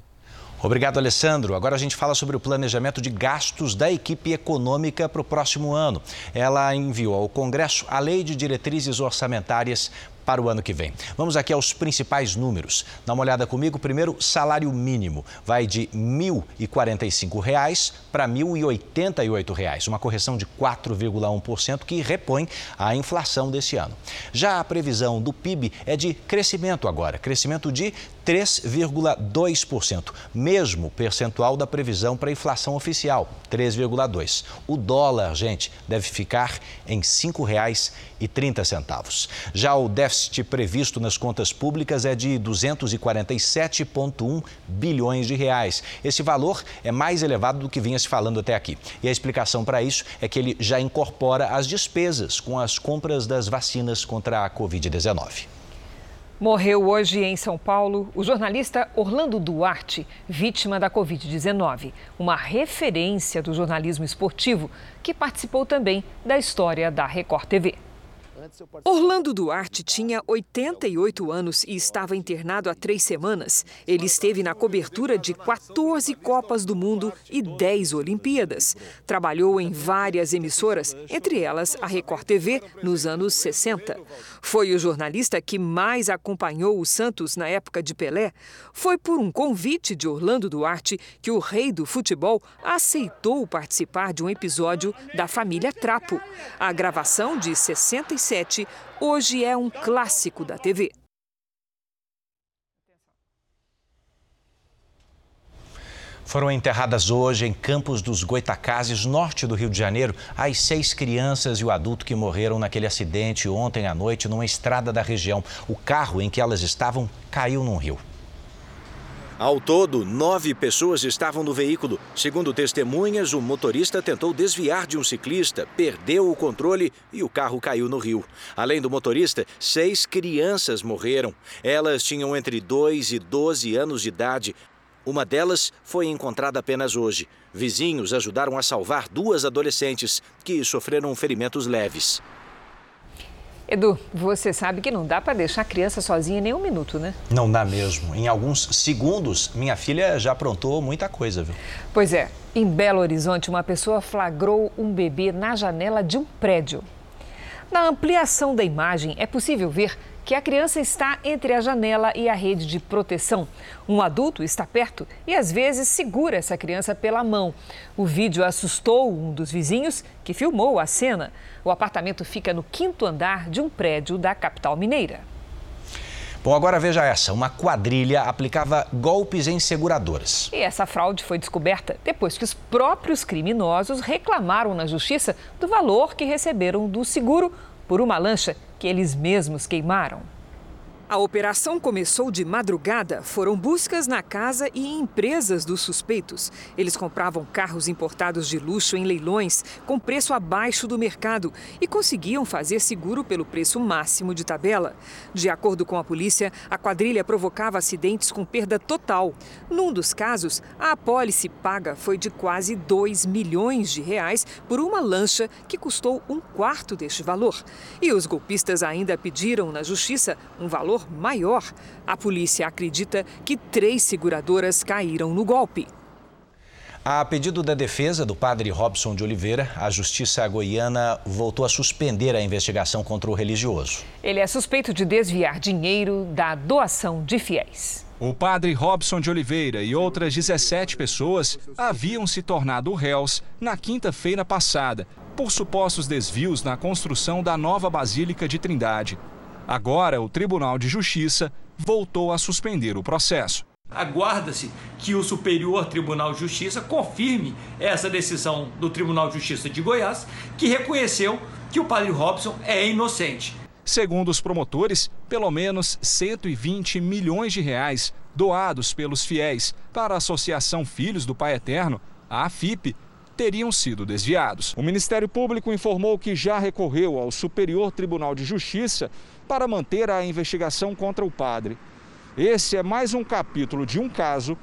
Obrigado, Alessandro. Agora a gente fala sobre o planejamento de gastos da equipe econômica para o próximo ano. Ela enviou ao Congresso a Lei de Diretrizes Orçamentárias para o ano que vem. Vamos aqui aos principais números. Dá uma olhada comigo. Primeiro, salário mínimo vai de R$ 1.045 para R$ 1.088, uma correção de 4,1% que repõe a inflação desse ano. Já a previsão do PIB é de crescimento agora, crescimento de 3,2%, mesmo percentual da previsão para a inflação oficial, 3,2%. O dólar, gente, deve ficar em R$ 5,30. Já o déficit previsto nas contas públicas é de 247,1 bilhões de reais. Esse valor é mais elevado do que vinha se falando até aqui. E a explicação para isso é que ele já incorpora as despesas com as compras das vacinas contra a Covid-19. Morreu hoje em São Paulo o jornalista Orlando Duarte, vítima da Covid-19, uma referência do jornalismo esportivo que participou também da história da Record TV. Orlando Duarte tinha 88 anos e estava internado há três semanas. Ele esteve na cobertura de 14 Copas do Mundo e 10 Olimpíadas. Trabalhou em várias emissoras, entre elas a Record TV, nos anos 60. Foi o jornalista que mais acompanhou o Santos na época de Pelé. Foi por um convite de Orlando Duarte que o rei do futebol aceitou participar de um episódio da família Trapo. A gravação de 67 hoje é um clássico da TV. Foram enterradas hoje em Campos dos Goitacazes, norte do Rio de Janeiro, as seis crianças e o adulto que morreram naquele acidente ontem à noite numa estrada da região. O carro em que elas estavam caiu num rio. Ao todo, nove pessoas estavam no veículo. Segundo testemunhas, o motorista tentou desviar de um ciclista, perdeu o controle e o carro caiu no rio. Além do motorista, seis crianças morreram. Elas tinham entre 2 e 12 anos de idade. Uma delas foi encontrada apenas hoje. Vizinhos ajudaram a salvar duas adolescentes que sofreram ferimentos leves. Edu, você sabe que não dá para deixar a criança sozinha nem um minuto, né? Não dá mesmo. Em alguns segundos, minha filha já aprontou muita coisa, viu? Pois é. Em Belo Horizonte, uma pessoa flagrou um bebê na janela de um prédio. Na ampliação da imagem, é possível ver que a criança está entre a janela e a rede de proteção. Um adulto está perto e às vezes segura essa criança pela mão. O vídeo assustou um dos vizinhos que filmou a cena. O apartamento fica no quinto andar de um prédio da capital mineira. Bom, agora veja essa: uma quadrilha aplicava golpes em seguradoras. E essa fraude foi descoberta depois que os próprios criminosos reclamaram na justiça do valor que receberam do seguro por uma lancha que eles mesmos queimaram. A operação começou de madrugada. Foram buscas na casa e em empresas dos suspeitos. Eles compravam carros importados de luxo em leilões com preço abaixo do mercado e conseguiam fazer seguro pelo preço máximo de tabela. De acordo com a polícia, a quadrilha provocava acidentes com perda total. Num dos casos, a apólice paga foi de quase 2 milhões de reais por uma lancha que custou um quarto deste valor. E os golpistas ainda pediram na justiça um valor maior. A polícia acredita que três seguradoras caíram no golpe. A pedido da defesa do padre Robson de Oliveira, a Justiça Goiana voltou a suspender a investigação contra o religioso. Ele é suspeito de desviar dinheiro da doação de fiéis. O padre Robson de Oliveira e outras 17 pessoas haviam se tornado réus na quinta-feira passada por supostos desvios na construção da nova Basílica de Trindade. Agora, o Tribunal de Justiça voltou a suspender o processo. Aguarda-se que o Superior Tribunal de Justiça confirme essa decisão do Tribunal de Justiça de Goiás, que reconheceu que o padre Robson é inocente. Segundo os promotores, pelo menos 120 milhões de reais doados pelos fiéis para a Associação Filhos do Pai Eterno, a AFIP, teriam sido desviados. O Ministério Público informou que já recorreu ao Superior Tribunal de Justiça para manter a investigação contra o padre. Esse é mais um capítulo de um caso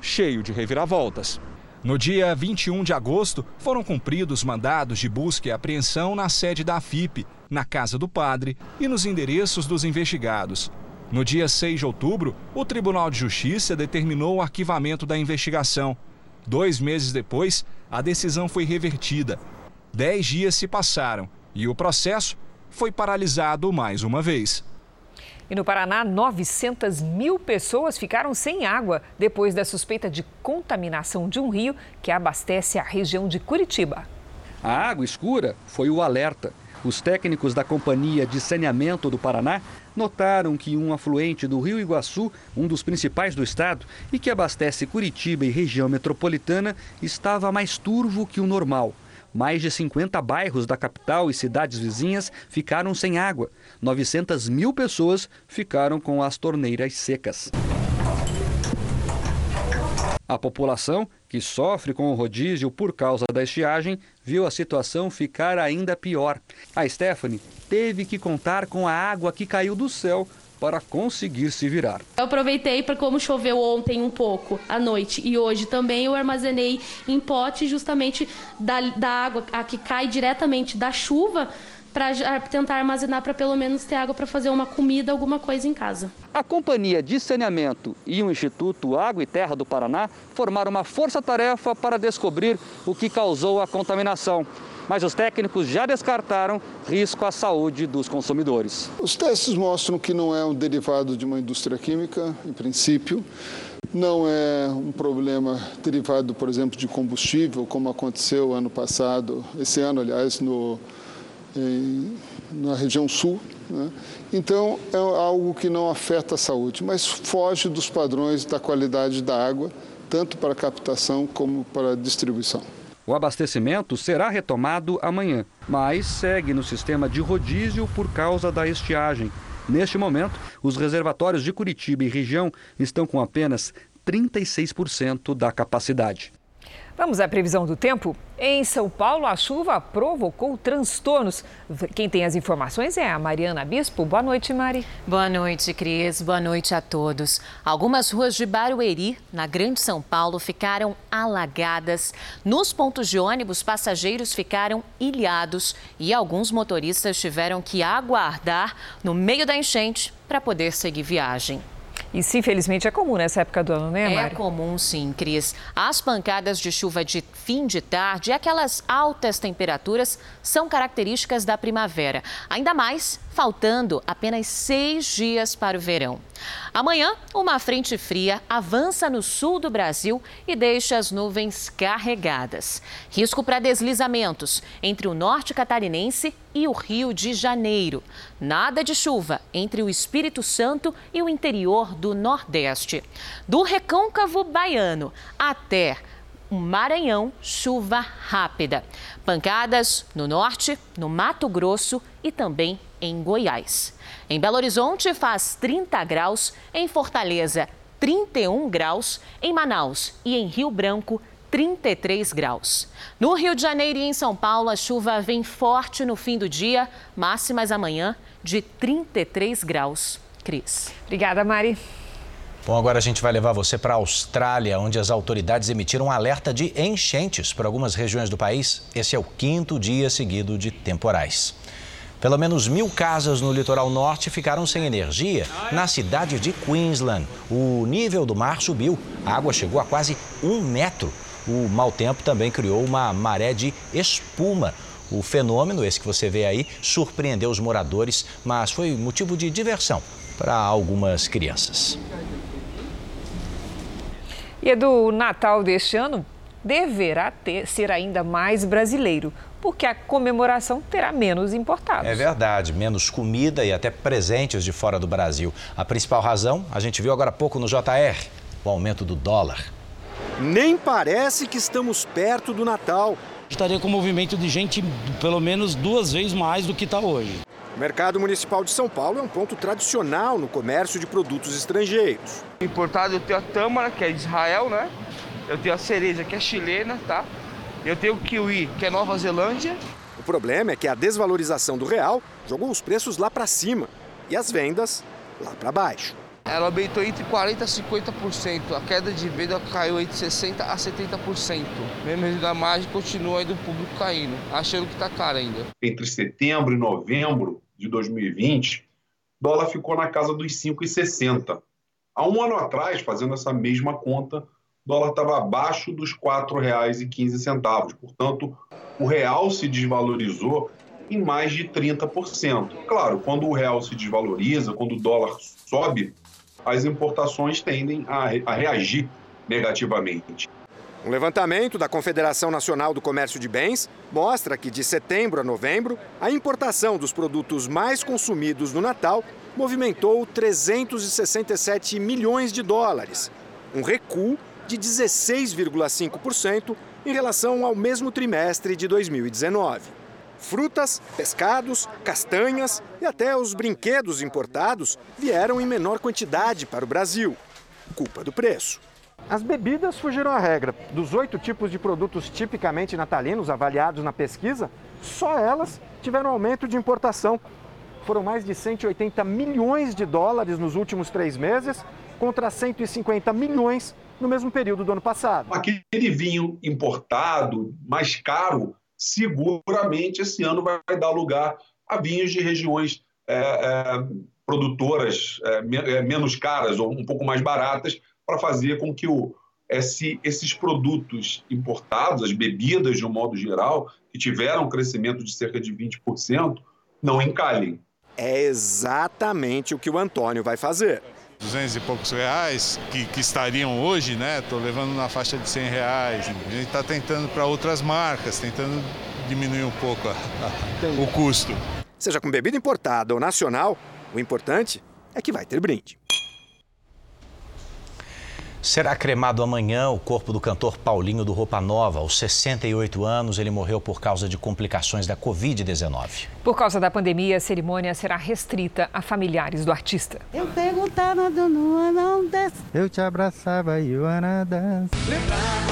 cheio de reviravoltas. No dia 21 de agosto, foram cumpridos mandados de busca e apreensão na sede da AFIP, na casa do padre e nos endereços dos investigados. No dia 6 de outubro, o Tribunal de Justiça determinou o arquivamento da investigação. Dois meses depois, a decisão foi revertida. Dez dias se passaram e o processo foi paralisado mais uma vez. E no Paraná, 900 mil pessoas ficaram sem água depois da suspeita de contaminação de um rio que abastece a região de Curitiba. A água escura foi o alerta. Os técnicos da Companhia de Saneamento do Paraná notaram que um afluente do Rio Iguaçu, um dos principais do estado e que abastece Curitiba e região metropolitana, estava mais turvo que o normal. Mais de 50 bairros da capital e cidades vizinhas ficaram sem água. 900 mil pessoas ficaram com as torneiras secas. A população, que sofre com o rodízio por causa da estiagem, viu a situação ficar ainda pior. A Stephanie teve que contar com a água que caiu do céu para conseguir se virar. Eu aproveitei para como choveu ontem um pouco à noite e hoje também eu armazenei em pote justamente da, da água a que cai diretamente da chuva para tentar armazenar para pelo menos ter água para fazer uma comida, alguma coisa em casa. A Companhia de Saneamento e o Instituto Água e Terra do Paraná formaram uma força-tarefa para descobrir o que causou a contaminação. Mas os técnicos já descartaram risco à saúde dos consumidores. Os testes mostram que não é um derivado de uma indústria química, em princípio. Não é um problema derivado, por exemplo, de combustível, como aconteceu ano passado, esse ano, aliás, no, em, na região sul. Né? Então, é algo que não afeta a saúde, mas foge dos padrões da qualidade da água, tanto para captação como para distribuição. O abastecimento será retomado amanhã, mas segue no sistema de rodízio por causa da estiagem. Neste momento, os reservatórios de Curitiba e região estão com apenas 36% da capacidade. Vamos à previsão do tempo? Em São Paulo, a chuva provocou transtornos. Quem tem as informações é a Mariana Bispo. Boa noite, Mari. Boa noite, Cris. Boa noite a todos. Algumas ruas de Barueri, na Grande São Paulo, ficaram alagadas. Nos pontos de ônibus, passageiros ficaram ilhados e alguns motoristas tiveram que aguardar no meio da enchente para poder seguir viagem. Isso, infelizmente, é comum nessa época do ano, né, Mari? É comum, sim, Cris. As pancadas de chuva de fim de tarde e aquelas altas temperaturas são características da primavera. Ainda mais faltando apenas seis dias para o verão. Amanhã, uma frente fria avança no sul do Brasil e deixa as nuvens carregadas. Risco para deslizamentos entre o norte catarinense e o Rio de Janeiro. Nada de chuva entre o Espírito Santo e o interior do Nordeste. Do recôncavo baiano até o Maranhão, chuva rápida. Pancadas no norte, no Mato Grosso e também em Goiás. Em Belo Horizonte faz 30 graus, em Fortaleza 31 graus, em Manaus e em Rio Branco 33 graus. No Rio de Janeiro e em São Paulo, a chuva vem forte no fim do dia, máximas amanhã de 33 graus. Cris. Obrigada, Mari. Bom, agora a gente vai levar você para a Austrália, onde as autoridades emitiram um alerta de enchentes para algumas regiões do país. Esse é o quinto dia seguido de temporais. Pelo menos mil casas no litoral norte ficaram sem energia na cidade de Queensland. O nível do mar subiu, a água chegou a quase um metro. O mau tempo também criou uma maré de espuma. O fenômeno, esse que você vê aí, surpreendeu os moradores, mas foi motivo de diversão para algumas crianças. E é do Natal deste ano deverá ter, ser ainda mais brasileiro, porque a comemoração terá menos importados. É verdade, menos comida e até presentes de fora do Brasil. A principal razão, a gente viu agora há pouco no JR, o aumento do dólar. Nem parece que estamos perto do Natal. Estaria com movimento de gente pelo menos duas vezes mais do que está hoje. O mercado municipal de São Paulo é um ponto tradicional no comércio de produtos estrangeiros. Importado eu tenho a tâmara, que é de Israel, né? Eu tenho a cereja, que é chilena, tá? Eu tenho o kiwi, que é Nova Zelândia. O problema é que a desvalorização do real jogou os preços lá para cima e as vendas lá para baixo. Ela aumentou entre 40% a 50%. A queda de venda caiu entre 60% a 70%. Mesmo a margem continua ainda o público caindo, achando que está caro ainda. Entre setembro e novembro de 2020, o dólar ficou na casa dos 5,60. Há um ano atrás, fazendo essa mesma conta, dólar estava abaixo dos R$ 4,15. Portanto, o real se desvalorizou em mais de 30%. Claro, quando o real se desvaloriza, quando o dólar sobe, as importações tendem a, a reagir negativamente. Um levantamento da Confederação Nacional do Comércio de Bens mostra que de setembro a novembro, a importação dos produtos mais consumidos no Natal movimentou 367 milhões de dólares, um recuo de 16,5% em relação ao mesmo trimestre de 2019. Frutas, pescados, castanhas e até os brinquedos importados vieram em menor quantidade para o Brasil. Culpa do preço. As bebidas fugiram à regra. Dos oito tipos de produtos tipicamente natalinos avaliados na pesquisa, só elas tiveram aumento de importação. Foram mais de 180 milhões de dólares nos últimos três meses, contra 150 milhões no mesmo período do ano passado. Aquele vinho importado, mais caro, seguramente esse ano vai dar lugar a vinhos de regiões é, é, produtoras é, é menos caras ou um pouco mais baratas para fazer com que o, esse, esses produtos importados, as bebidas de um modo geral, que tiveram um crescimento de cerca de 20%, não encalhem. É exatamente o que o Antônio vai fazer. 200 e poucos reais que, que estariam hoje, né? Estou levando na faixa de 100 reais. A gente está tentando para outras marcas, tentando diminuir um pouco a, a, o custo. Seja com bebida importada ou nacional, o importante é que vai ter brinde. Será cremado amanhã o corpo do cantor Paulinho do Roupa Nova. Aos 68 anos, ele morreu por causa de complicações da Covid-19. Por causa da pandemia, a cerimônia será restrita a familiares do artista. Eu perguntava do Nua, não desce. Eu te abraçava e o Ana Lembrar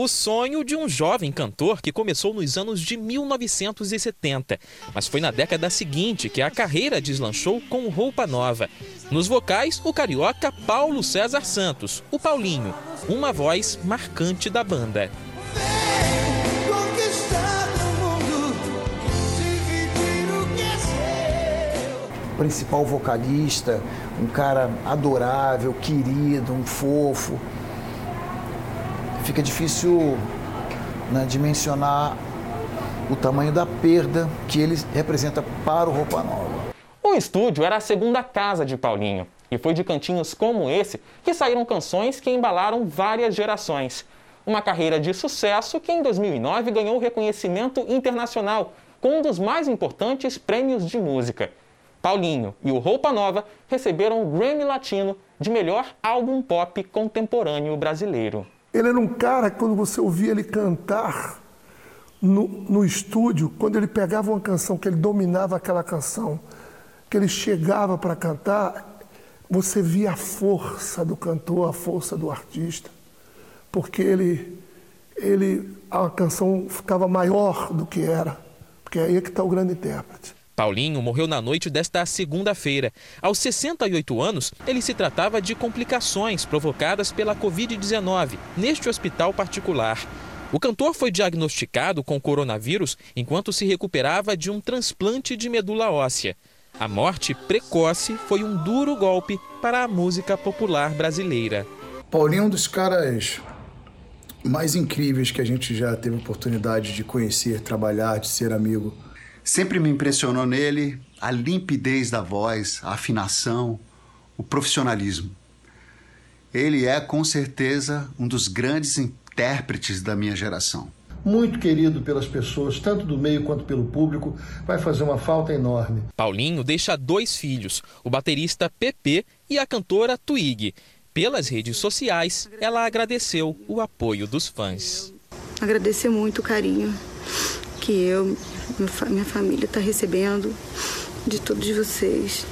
o sonho de um jovem cantor que começou nos anos de 1970, mas foi na década seguinte que a carreira deslanchou com roupa nova. Nos vocais, o carioca Paulo César Santos, o Paulinho, uma voz marcante da banda. principal vocalista, um cara adorável, querido, um fofo. Fica difícil né, dimensionar o tamanho da perda que ele representa para o Roupa Nova. O estúdio era a segunda casa de Paulinho. E foi de cantinhos como esse que saíram canções que embalaram várias gerações. Uma carreira de sucesso que em 2009 ganhou reconhecimento internacional com um dos mais importantes prêmios de música. Paulinho e o Roupa Nova receberam o Grammy Latino de melhor álbum pop contemporâneo brasileiro. Ele era um cara quando você ouvia ele cantar no, no estúdio, quando ele pegava uma canção, que ele dominava aquela canção, que ele chegava para cantar, você via a força do cantor, a força do artista, porque ele, ele a canção ficava maior do que era, porque é aí que está o grande intérprete. Paulinho morreu na noite desta segunda-feira. Aos 68 anos, ele se tratava de complicações provocadas pela Covid-19 neste hospital particular. O cantor foi diagnosticado com coronavírus enquanto se recuperava de um transplante de medula óssea. A morte precoce foi um duro golpe para a música popular brasileira. Paulinho é um dos caras mais incríveis que a gente já teve oportunidade de conhecer, trabalhar, de ser amigo. Sempre me impressionou nele a limpidez da voz, a afinação, o profissionalismo. Ele é, com certeza, um dos grandes intérpretes da minha geração. Muito querido pelas pessoas, tanto do meio quanto pelo público, vai fazer uma falta enorme. Paulinho deixa dois filhos, o baterista Pepe e a cantora Twig. Pelas redes sociais, ela agradeceu o apoio dos fãs. Agradecer muito o carinho que eu, minha família está recebendo de todos vocês.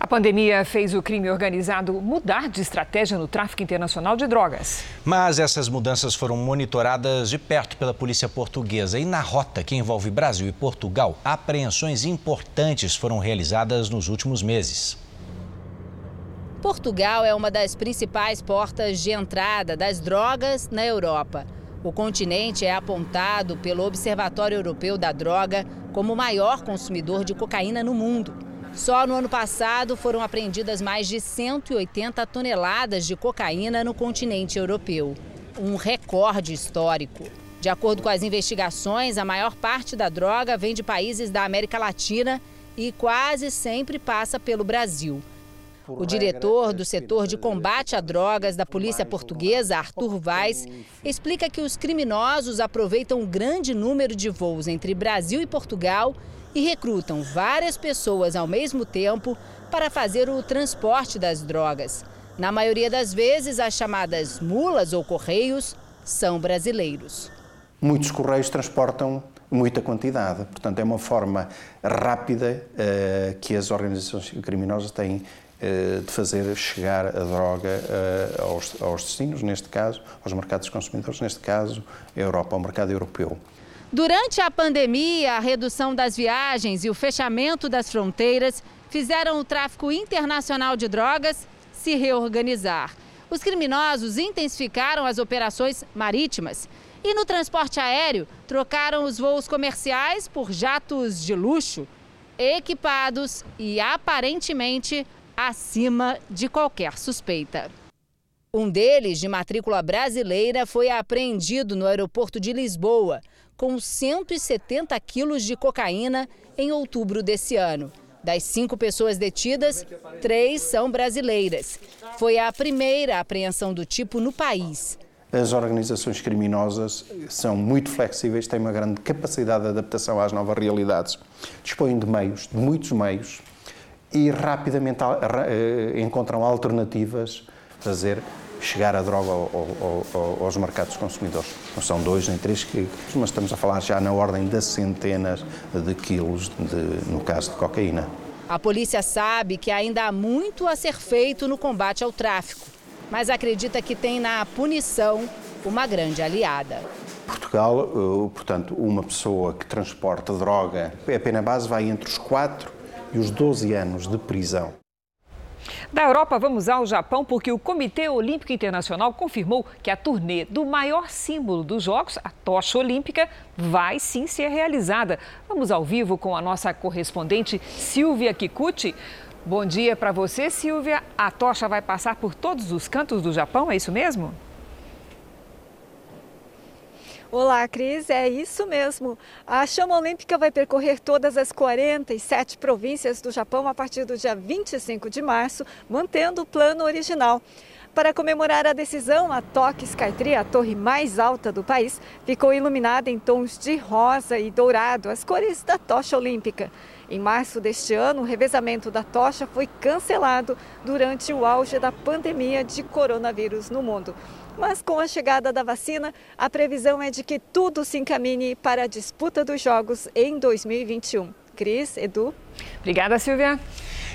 A pandemia fez o crime organizado mudar de estratégia no tráfico internacional de drogas. Mas essas mudanças foram monitoradas de perto pela polícia portuguesa. E na rota que envolve Brasil e Portugal, apreensões importantes foram realizadas nos últimos meses. Portugal é uma das principais portas de entrada das drogas na Europa. O continente é apontado pelo Observatório Europeu da Droga como o maior consumidor de cocaína no mundo. Só no ano passado foram apreendidas mais de 180 toneladas de cocaína no continente europeu. Um recorde histórico. De acordo com as investigações, a maior parte da droga vem de países da América Latina e quase sempre passa pelo Brasil. O diretor do setor de combate a drogas da polícia portuguesa, Arthur Vaz, explica que os criminosos aproveitam um grande número de voos entre Brasil e Portugal e recrutam várias pessoas ao mesmo tempo para fazer o transporte das drogas. Na maioria das vezes, as chamadas mulas ou correios são brasileiros. Muitos correios transportam muita quantidade, portanto, é uma forma rápida uh, que as organizações criminosas têm de fazer chegar a droga uh, aos, aos destinos, neste caso, aos mercados consumidores, neste caso, a Europa, ao mercado europeu. Durante a pandemia, a redução das viagens e o fechamento das fronteiras fizeram o tráfico internacional de drogas se reorganizar. Os criminosos intensificaram as operações marítimas e no transporte aéreo trocaram os voos comerciais por jatos de luxo, equipados e aparentemente acima de qualquer suspeita. Um deles, de matrícula brasileira, foi apreendido no aeroporto de Lisboa com 170 quilos de cocaína em outubro desse ano. Das cinco pessoas detidas, três são brasileiras. Foi a primeira apreensão do tipo no país. As organizações criminosas são muito flexíveis, têm uma grande capacidade de adaptação às novas realidades. Dispõem de meios, de muitos meios, e rapidamente eh, encontram alternativas para fazer chegar a droga ao, ao, aos mercados consumidores. Não são dois nem três quilos, mas estamos a falar já na ordem das centenas de quilos, de, no caso de cocaína. A polícia sabe que ainda há muito a ser feito no combate ao tráfico, mas acredita que tem na punição uma grande aliada. Portugal, eh, portanto, uma pessoa que transporta droga, a pena base vai entre os 4 e os 12 anos de prisão. Da Europa, vamos ao Japão, porque o Comitê Olímpico Internacional confirmou que a turnê do maior símbolo dos Jogos, a tocha olímpica, vai sim ser realizada. Vamos ao vivo com a nossa correspondente Silvia Kikuchi. Bom dia para você, Silvia. A tocha vai passar por todos os cantos do Japão, é isso mesmo? Olá, Cris, é isso mesmo. A chama olímpica vai percorrer todas as 47 províncias do Japão a partir do dia 25 de março, mantendo o plano original. Para comemorar a decisão, a Tokyo Skytree, a torre mais alta do país, ficou iluminada em tons de rosa e dourado, as cores da tocha olímpica. Em março deste ano, o revezamento da tocha foi cancelado durante o auge da pandemia de coronavírus no mundo. Mas com a chegada da vacina, a previsão é de que tudo se encaminhe para a disputa dos Jogos em 2021. Cris, Edu. Obrigada, Silvia.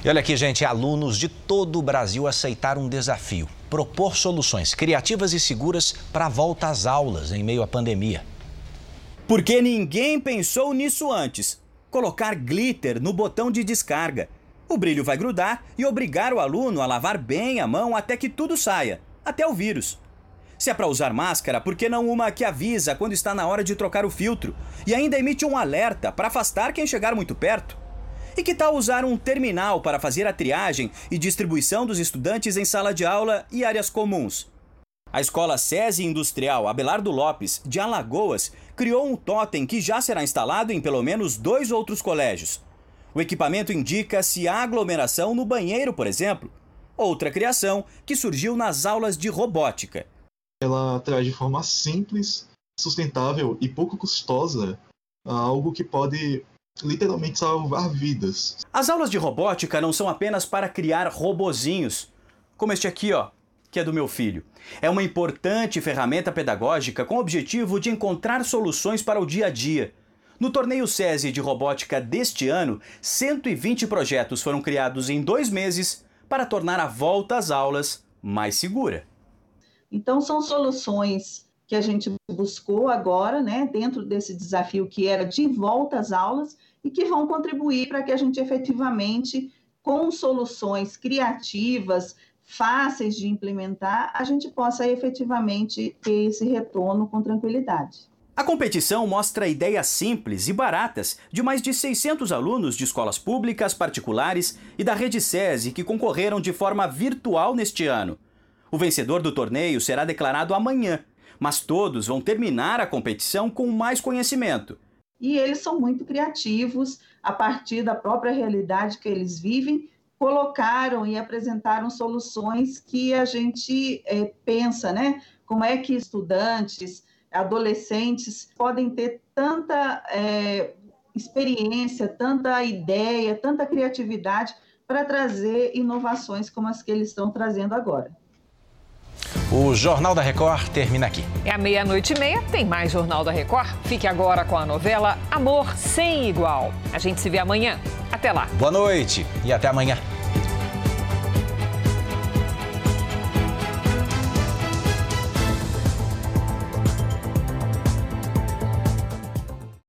E olha aqui, gente, alunos de todo o Brasil aceitaram um desafio: propor soluções criativas e seguras para a volta às aulas em meio à pandemia. Porque ninguém pensou nisso antes. Colocar glitter no botão de descarga. O brilho vai grudar e obrigar o aluno a lavar bem a mão até que tudo saia, até o vírus. Se é para usar máscara, por que não uma que avisa quando está na hora de trocar o filtro e ainda emite um alerta para afastar quem chegar muito perto? E que tal usar um terminal para fazer a triagem e distribuição dos estudantes em sala de aula e áreas comuns? A escola SESI Industrial Abelardo Lopes, de Alagoas, criou um totem que já será instalado em pelo menos dois outros colégios. O equipamento indica se há aglomeração no banheiro, por exemplo. Outra criação que surgiu nas aulas de robótica ela traz de forma simples, sustentável e pouco custosa algo que pode literalmente salvar vidas. As aulas de robótica não são apenas para criar robozinhos, como este aqui, ó, que é do meu filho. É uma importante ferramenta pedagógica com o objetivo de encontrar soluções para o dia a dia. No torneio SESI de robótica deste ano, 120 projetos foram criados em dois meses para tornar a volta às aulas mais segura. Então, são soluções que a gente buscou agora, né, dentro desse desafio que era de volta às aulas e que vão contribuir para que a gente efetivamente, com soluções criativas, fáceis de implementar, a gente possa efetivamente ter esse retorno com tranquilidade. A competição mostra ideias simples e baratas de mais de 600 alunos de escolas públicas, particulares e da rede SESI que concorreram de forma virtual neste ano. O vencedor do torneio será declarado amanhã, mas todos vão terminar a competição com mais conhecimento. E eles são muito criativos, a partir da própria realidade que eles vivem, colocaram e apresentaram soluções que a gente é, pensa, né? Como é que estudantes, adolescentes podem ter tanta é, experiência, tanta ideia, tanta criatividade para trazer inovações como as que eles estão trazendo agora. O Jornal da Record termina aqui. É a meia-noite e meia, tem mais Jornal da Record. Fique agora com a novela Amor Sem Igual. A gente se vê amanhã. Até lá. Boa noite e até amanhã.